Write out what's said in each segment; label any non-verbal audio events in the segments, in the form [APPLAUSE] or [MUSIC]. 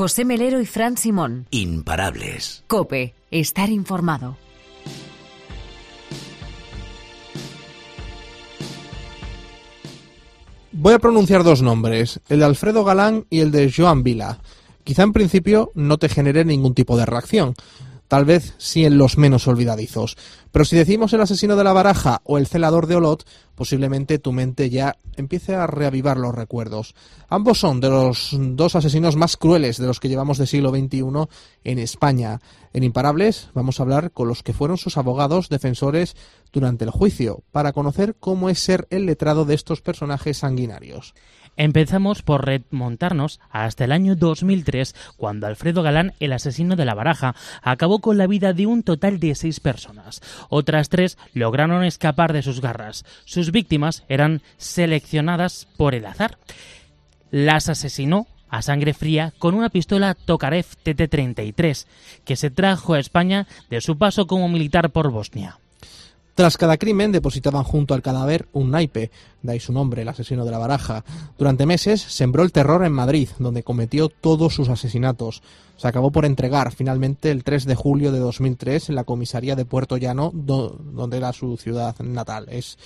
José Melero y Fran Simón. Imparables. Cope, estar informado. Voy a pronunciar dos nombres, el de Alfredo Galán y el de Joan Vila. Quizá en principio no te genere ningún tipo de reacción, tal vez sí en los menos olvidadizos. Pero si decimos el asesino de la baraja o el celador de Olot, posiblemente tu mente ya empiece a reavivar los recuerdos. Ambos son de los dos asesinos más crueles de los que llevamos de siglo XXI en España. En Imparables vamos a hablar con los que fueron sus abogados defensores durante el juicio, para conocer cómo es ser el letrado de estos personajes sanguinarios. Empezamos por remontarnos hasta el año 2003, cuando Alfredo Galán, el asesino de la baraja, acabó con la vida de un total de seis personas. Otras tres lograron escapar de sus garras. Sus víctimas eran seleccionadas por el azar. Las asesinó a sangre fría con una pistola Tokarev TT-33 que se trajo a España de su paso como militar por Bosnia. Tras cada crimen depositaban junto al cadáver un naipe, de ahí su nombre, el asesino de la baraja. Durante meses sembró el terror en Madrid, donde cometió todos sus asesinatos. Se acabó por entregar finalmente el 3 de julio de 2003 en la comisaría de Puerto Llano, donde era su ciudad natal. Es,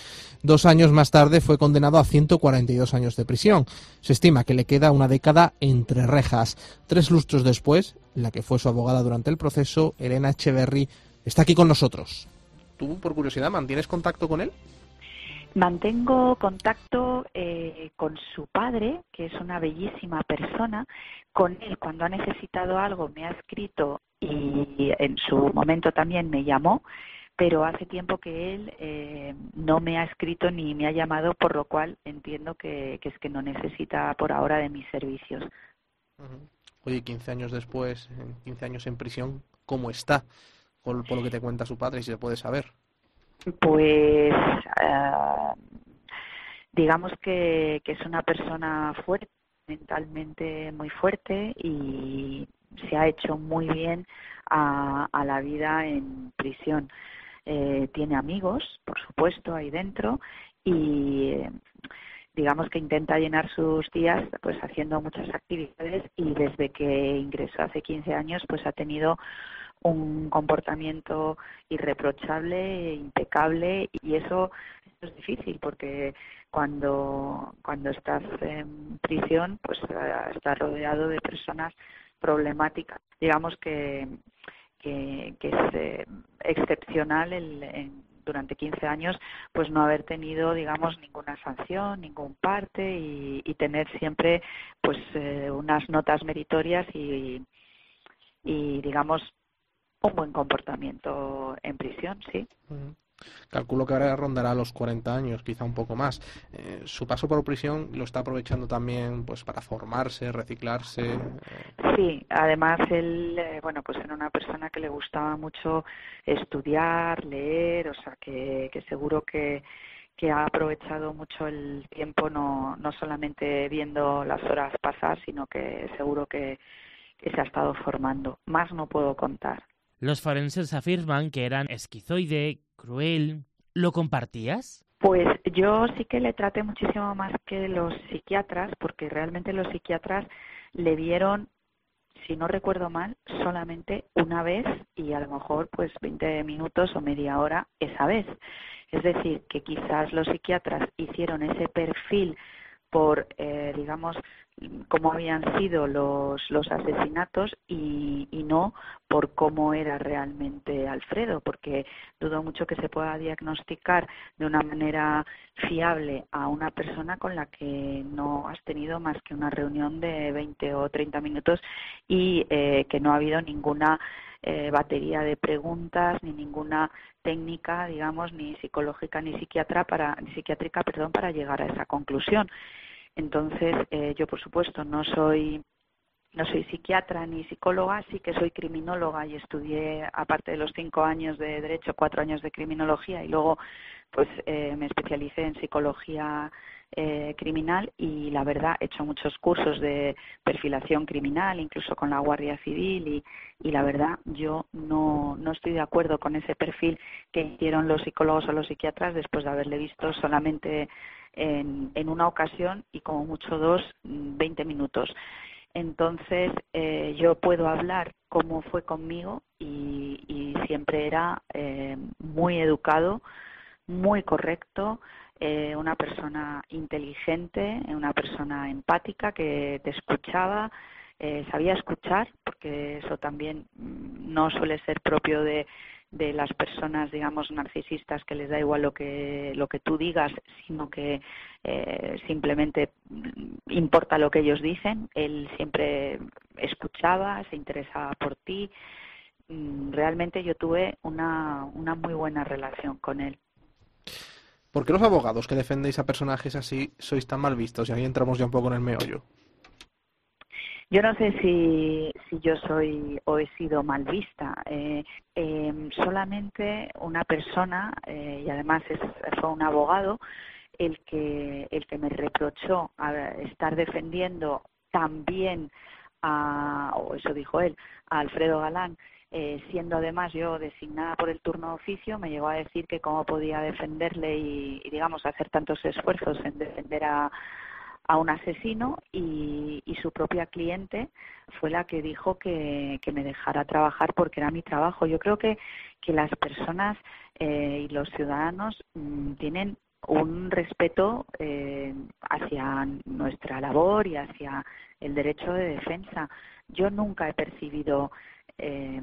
dos años más tarde fue condenado a 142 años de prisión. Se estima que le queda una década entre rejas. Tres lustros después, la que fue su abogada durante el proceso, Elena Echeverry, está aquí con nosotros. ¿Tú, por curiosidad, mantienes contacto con él? Mantengo contacto eh, con su padre, que es una bellísima persona. Con él, cuando ha necesitado algo, me ha escrito y en su momento también me llamó, pero hace tiempo que él eh, no me ha escrito ni me ha llamado, por lo cual entiendo que, es que no necesita por ahora de mis servicios. Oye, 15 años después, 15 años en prisión, ¿cómo está? Por, lo que te cuenta su padre, si se puede saber? Pues eh, digamos que, es una persona fuerte, mentalmente muy fuerte y se ha hecho muy bien a, la vida en prisión. Eh, tiene amigos, por supuesto, ahí dentro y digamos que intenta llenar sus días pues haciendo muchas actividades y desde que ingresó hace 15 años pues ha tenido un comportamiento irreprochable, impecable y eso, es difícil porque cuando cuando estás en prisión pues eh, estás rodeado de personas problemáticas. Digamos que que, es eh, excepcional el, durante 15 años pues no haber tenido digamos ninguna sanción ningún parte y, tener siempre pues eh, unas notas meritorias y, y digamos un buen comportamiento en prisión, sí. Calculo que ahora rondará los 40 años, quizá un poco más. Eh, su paso por prisión lo está aprovechando también pues para formarse, reciclarse. Sí, además él, eh, bueno, pues era una persona que le gustaba mucho estudiar, leer, o sea, que, seguro que, que ha aprovechado mucho el tiempo, no, no solamente viendo las horas pasar, sino que seguro que, que se ha estado formando. Más no puedo contar. Los forenses afirman que eran esquizoide, cruel. ¿Lo compartías? Pues yo sí que le traté muchísimo más que los psiquiatras, porque realmente los psiquiatras le vieron, si no recuerdo mal, solamente una vez y a lo mejor pues 20 minutos o media hora esa vez. Es decir, que quizás los psiquiatras hicieron ese perfil por, eh, digamos, cómo habían sido los, los asesinatos y, y, no por cómo era realmente Alfredo, porque dudo mucho que se pueda diagnosticar de una manera fiable a una persona con la que no has tenido más que una reunión de 20 o 30 minutos y eh, que no ha habido ninguna eh, batería de preguntas ni ninguna técnica, digamos, ni psicológica ni psiquiatra para, ni psiquiátrica, perdón, para llegar a esa conclusión. Entonces, eh, yo por supuesto no soy no soy psiquiatra ni psicóloga, sí que soy criminóloga y estudié, aparte de los cinco años de derecho, cuatro años de criminología y luego pues eh, me especialicé en psicología eh, criminal y la verdad he hecho muchos cursos de perfilación criminal, incluso con la Guardia Civil y, y la verdad yo no, no estoy de acuerdo con ese perfil que hicieron los psicólogos o los psiquiatras después de haberle visto solamente en, una ocasión y como mucho dos, 20 minutos. Entonces, eh, yo puedo hablar cómo fue conmigo y, y siempre era eh, muy educado, muy correcto, eh, una persona inteligente, una persona empática que te escuchaba, eh, sabía escuchar, porque eso también mm, no suele ser propio de, las personas, digamos, narcisistas que les da igual lo que lo que tú digas, sino que eh, simplemente mm, importa lo que ellos dicen. Él siempre escuchaba, se interesaba por ti. Mm, realmente yo tuve una, una muy buena relación con él. ¿Por qué los abogados que defendéis a personajes así sois tan mal vistos? Y ahí entramos ya un poco en el meollo. Yo no sé si, si yo soy o he sido mal vista. Eh, eh, solamente una persona, eh, y además es, fue un abogado, el que, el que me reprochó a estar defendiendo también a, o eso dijo él, a Alfredo Galán, eh, siendo además yo designada por el turno de oficio, me llegó a decir que cómo podía defenderle y, digamos, hacer tantos esfuerzos en defender a, a un asesino y, y, su propia cliente fue la que dijo que, que, me dejara trabajar porque era mi trabajo. Yo creo que, que las personas eh, y los ciudadanos mmm, tienen un respeto eh, hacia nuestra labor y hacia el derecho de defensa. Yo nunca he percibido, eh,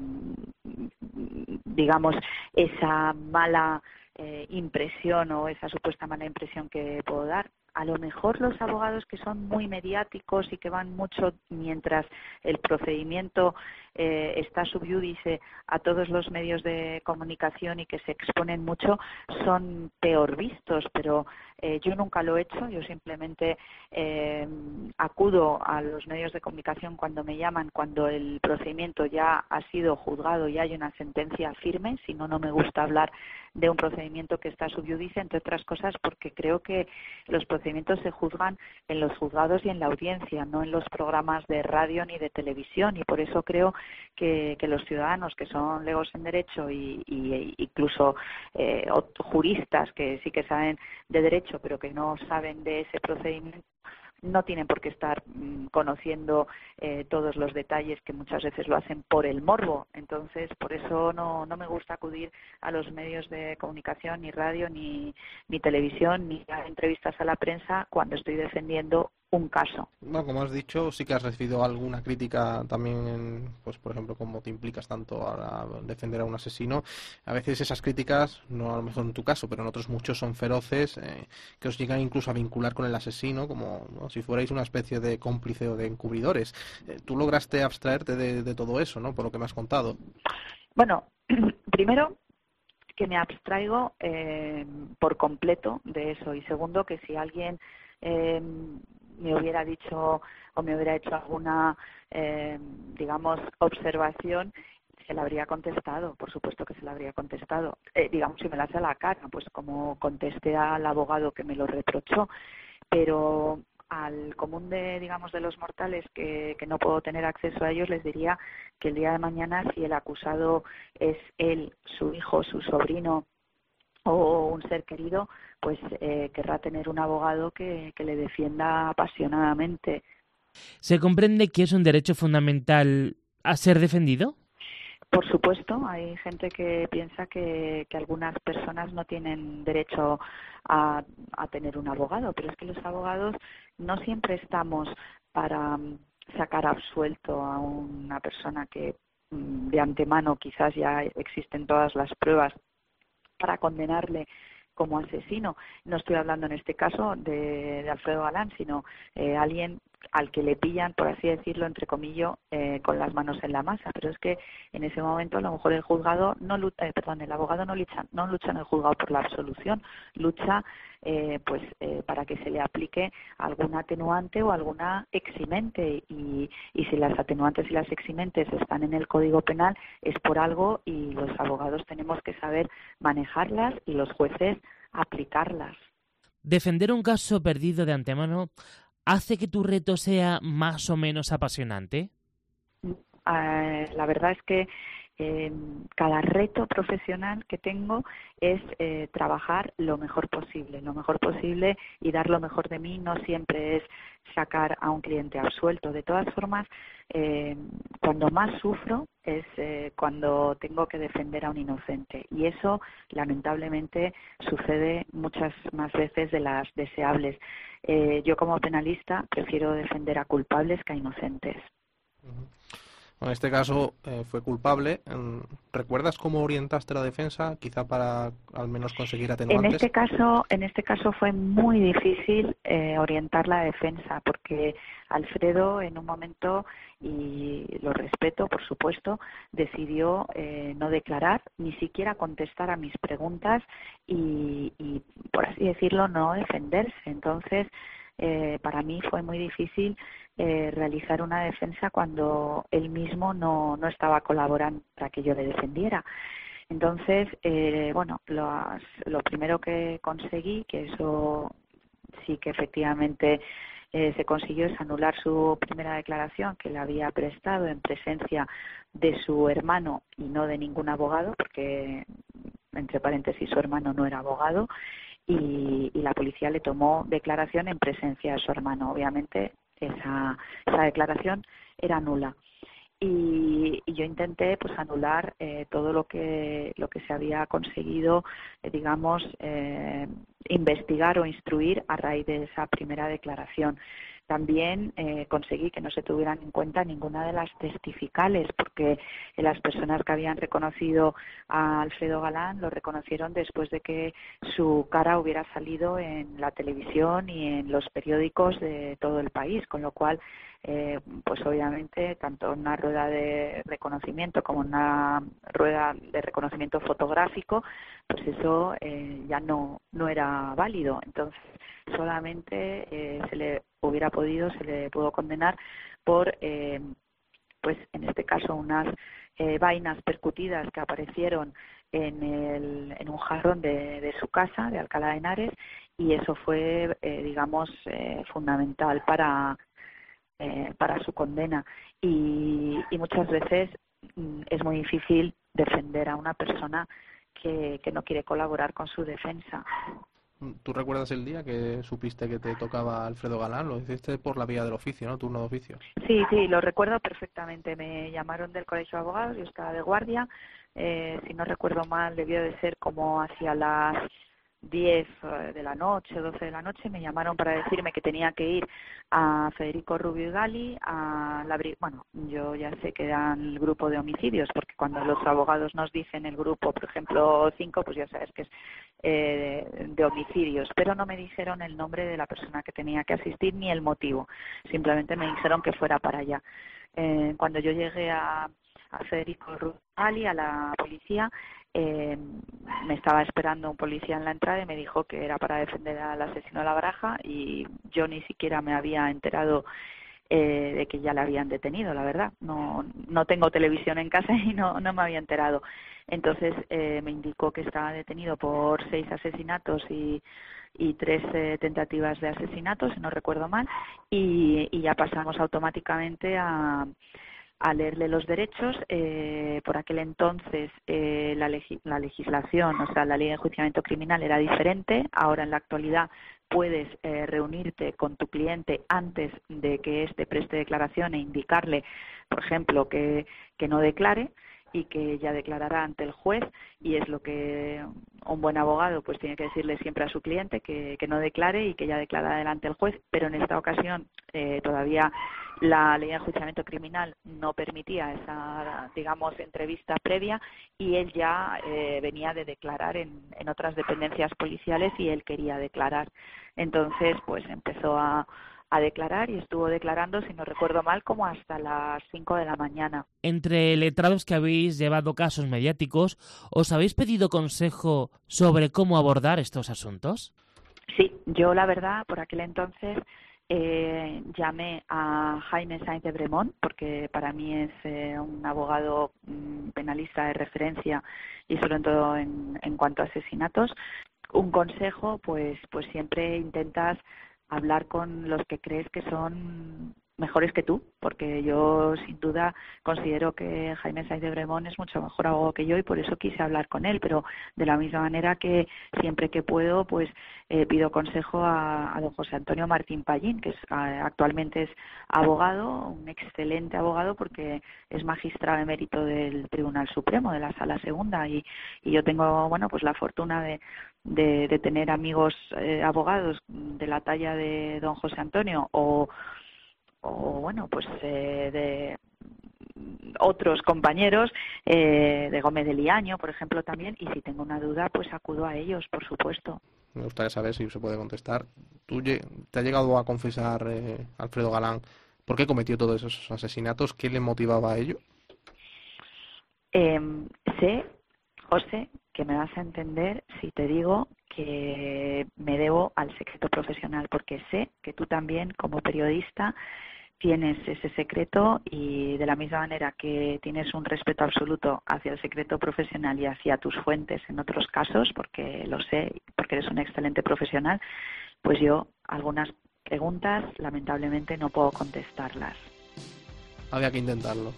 digamos, esa mala eh, impresión o esa supuesta mala impresión que puedo dar. A lo mejor los abogados que son muy mediáticos y que van mucho mientras el procedimiento eh, está subyúdice a todos los medios de comunicación y que se exponen mucho son peor vistos, pero eh, yo nunca lo he hecho, yo simplemente eh, acudo a los medios de comunicación cuando me llaman, cuando el procedimiento ya ha sido juzgado y hay una sentencia firme, si no, no me gusta hablar de un procedimiento que está subyúdice, entre otras cosas porque creo que los procedimientos se juzgan en los juzgados y en la audiencia, no en los programas de radio ni de televisión y por eso creo que, que los ciudadanos que son legos en derecho y, y incluso eh, juristas que sí que saben de derecho pero que no saben de ese procedimiento no tienen por qué estar mmm, conociendo eh, todos los detalles que muchas veces lo hacen por el morbo. Entonces, por eso no, no me gusta acudir a los medios de comunicación, ni radio, ni, ni televisión, ni a entrevistas a la prensa cuando estoy defendiendo un caso. Bueno, como has dicho, sí que has recibido alguna crítica también, pues por ejemplo, cómo te implicas tanto a, defender a un asesino. A veces esas críticas, no a lo mejor en tu caso, pero en otros muchos son feroces, eh, que os llegan incluso a vincular con el asesino, como ¿no? si fuerais una especie de cómplice o de encubridores. Eh, Tú lograste abstraerte de, de todo eso, ¿no? Por lo que me has contado. Bueno, [CLEARS THROAT] primero que me abstraigo eh, por completo de eso y segundo que si alguien eh, me hubiera dicho o me hubiera hecho alguna, eh, digamos, observación, se la habría contestado, por supuesto que se la habría contestado. Eh, digamos, si me la hace a la cara, pues como contesté al abogado que me lo reprochó, pero al común de, digamos, de los mortales que, que no puedo tener acceso a ellos, les diría que el día de mañana, si el acusado es él, su hijo, su sobrino, o un ser querido, pues eh, querrá tener un abogado que, que le defienda apasionadamente. ¿Se comprende que es un derecho fundamental a ser defendido? Por supuesto, hay gente que piensa que, que algunas personas no tienen derecho a, a, tener un abogado, pero es que los abogados no siempre estamos para mm, sacar absuelto a una persona que mm, de antemano quizás ya existen todas las pruebas para condenarle como asesino. No estoy hablando en este caso de, de Alfredo Galán, sino eh, alguien al que le pillan, por así decirlo, entre comillas, eh, con las manos en la masa. Pero es que en ese momento a lo mejor el juzgado no eh, perdón, el abogado no lucha, no lucha en el juzgado por la absolución, lucha eh, pues eh, para que se le aplique algún atenuante o alguna eximente y, y si las atenuantes y las eximentes están en el Código Penal es por algo y los abogados tenemos que saber manejarlas y los jueces aplicarlas. Defender un caso perdido de antemano hace que tu reto sea más o menos apasionante? Uh, la verdad es que cada reto profesional que tengo es eh, trabajar lo mejor posible, lo mejor posible y dar lo mejor de mí. No siempre es sacar a un cliente absuelto. De todas formas, eh, cuando más sufro es eh, cuando tengo que defender a un inocente y eso lamentablemente sucede muchas más veces de las deseables. yo como penalista prefiero defender a culpables que a inocentes. En este caso eh, fue culpable. ¿Recuerdas cómo orientaste la defensa, quizá para al menos conseguir atenuantes? En este caso, en este caso fue muy difícil eh, orientar la defensa, porque Alfredo en un momento y lo respeto, por supuesto, decidió eh, no declarar, ni siquiera contestar a mis preguntas y, y por así decirlo, no defenderse. Entonces, eh, para mí fue muy difícil eh, realizar una defensa cuando él mismo no, no estaba colaborando para que yo le defendiera. Entonces, eh, bueno, lo primero que conseguí, que eso sí que efectivamente eh, se consiguió es anular su primera declaración que le había prestado en presencia de su hermano y no de ningún abogado, porque entre paréntesis su hermano no era abogado, y, la policía le tomó declaración en presencia de su hermano. Obviamente esa, esa declaración era nula. Y, yo intenté pues anular eh, todo lo que lo que se había conseguido eh, digamos eh, investigar o instruir a raíz de esa primera declaración también eh, conseguí que no se tuvieran en cuenta ninguna de las testificales, porque las personas que habían reconocido a Alfredo Galán lo reconocieron después de que su cara hubiera salido en la televisión y en los periódicos de todo el país, con lo cual eh, pues obviamente tanto una rueda de reconocimiento como una rueda de reconocimiento fotográfico, pues eso eh, ya no, no era válido. Entonces solamente eh, se le hubiera podido, se le pudo condenar por, pues en este caso, unas vainas percutidas que aparecieron en, el, en un jarrón de, de, su casa, de Alcalá de Henares, y eso fue, digamos, fundamental para eh, para su condena y, muchas veces mm, es muy difícil defender a una persona que, no quiere colaborar con su defensa. ¿Tú recuerdas el día que supiste que te tocaba Alfredo Galán? Lo hiciste por la vía del oficio, ¿no? Turno de oficio. Sí, sí, lo recuerdo perfectamente. Me llamaron del Colegio de Abogados, yo estaba de guardia. Eh, si no recuerdo mal, debió de ser como hacia las 10 eh, de la noche, 12 de la noche, me llamaron para decirme que tenía que ir a Federico Rubio y Gali, a la, bueno, yo ya sé que eran el grupo de homicidios, porque cuando los abogados nos dicen el grupo, por ejemplo, 5, pues ya sabes que es eh, de homicidios, pero no me dijeron el nombre de la persona que tenía que asistir ni el motivo, simplemente me dijeron que fuera para allá. Eh, cuando yo llegué a, a Federico Gali, a la policía, eh, me estaba esperando un policía en la entrada y me dijo que era para defender al asesino de la baraja y yo ni siquiera me había enterado eh, de que ya le habían detenido, la verdad. No, no tengo televisión en casa [LAUGHS] y no, no me había enterado. Entonces eh, me indicó que estaba detenido por seis asesinatos y, y tres eh, tentativas de asesinato, si no recuerdo mal, y, y ya pasamos automáticamente a a leerle los derechos. Eh, por aquel entonces eh, la, la, legislación, o sea, la ley de enjuiciamiento criminal era diferente. Ahora, en la actualidad, puedes eh, reunirte con tu cliente antes de que éste preste declaración e indicarle, por ejemplo, que, que no declare y que ya declarará ante el juez y es lo que un buen abogado pues tiene que decirle siempre a su cliente que, que no declare y que ya declarará delante del juez pero en esta ocasión eh, todavía la ley de enjuiciamiento criminal no permitía esa digamos entrevista previa y él ya eh, venía de declarar en, en otras dependencias policiales y él quería declarar entonces pues empezó a a declarar y estuvo declarando, si no recuerdo mal, como hasta las 5 de la mañana. Entre letrados que habéis llevado casos mediáticos, ¿os habéis pedido consejo sobre cómo abordar estos asuntos? Sí, yo la verdad, por aquel entonces eh, llamé a Jaime Sainz de Bremont, porque para mí es eh, un abogado mm, penalista de referencia y sobre todo en, en cuanto a asesinatos. Un consejo, pues, pues siempre intentas hablar con los que crees que son mejores que tú, porque yo sin duda considero que Jaime Saiz de Bremón es mucho mejor abogado que yo y por eso quise hablar con él, pero de la misma manera que siempre que puedo, pues eh, pido consejo a, don José Antonio Martín Pallín, que es, actualmente es abogado, un excelente abogado porque es magistrado emérito del Tribunal Supremo, de la Sala Segunda, y, yo tengo, bueno, pues la fortuna de, de, tener amigos eh, abogados de la talla de don José Antonio o, o bueno, pues eh, de otros compañeros eh, de Gómez de Liaño, por ejemplo, también, y si tengo una duda, pues acudo a ellos, por supuesto. Me gustaría saber si se puede contestar. ¿Tú te ha llegado a confesar, Alfredo Galán, por qué cometió todos esos asesinatos? ¿Qué le motivaba a ello? Eh, sé, José, que me vas a entender si te digo que me debo al secreto profesional, porque sé que tú también, como periodista, tienes ese secreto y de la misma manera que tienes un respeto absoluto hacia el secreto profesional y hacia tus fuentes en otros casos, porque lo sé, porque eres un excelente profesional, pues yo algunas preguntas lamentablemente no puedo contestarlas. Había que intentarlo.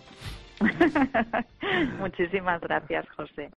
[LAUGHS] Muchísimas gracias, José.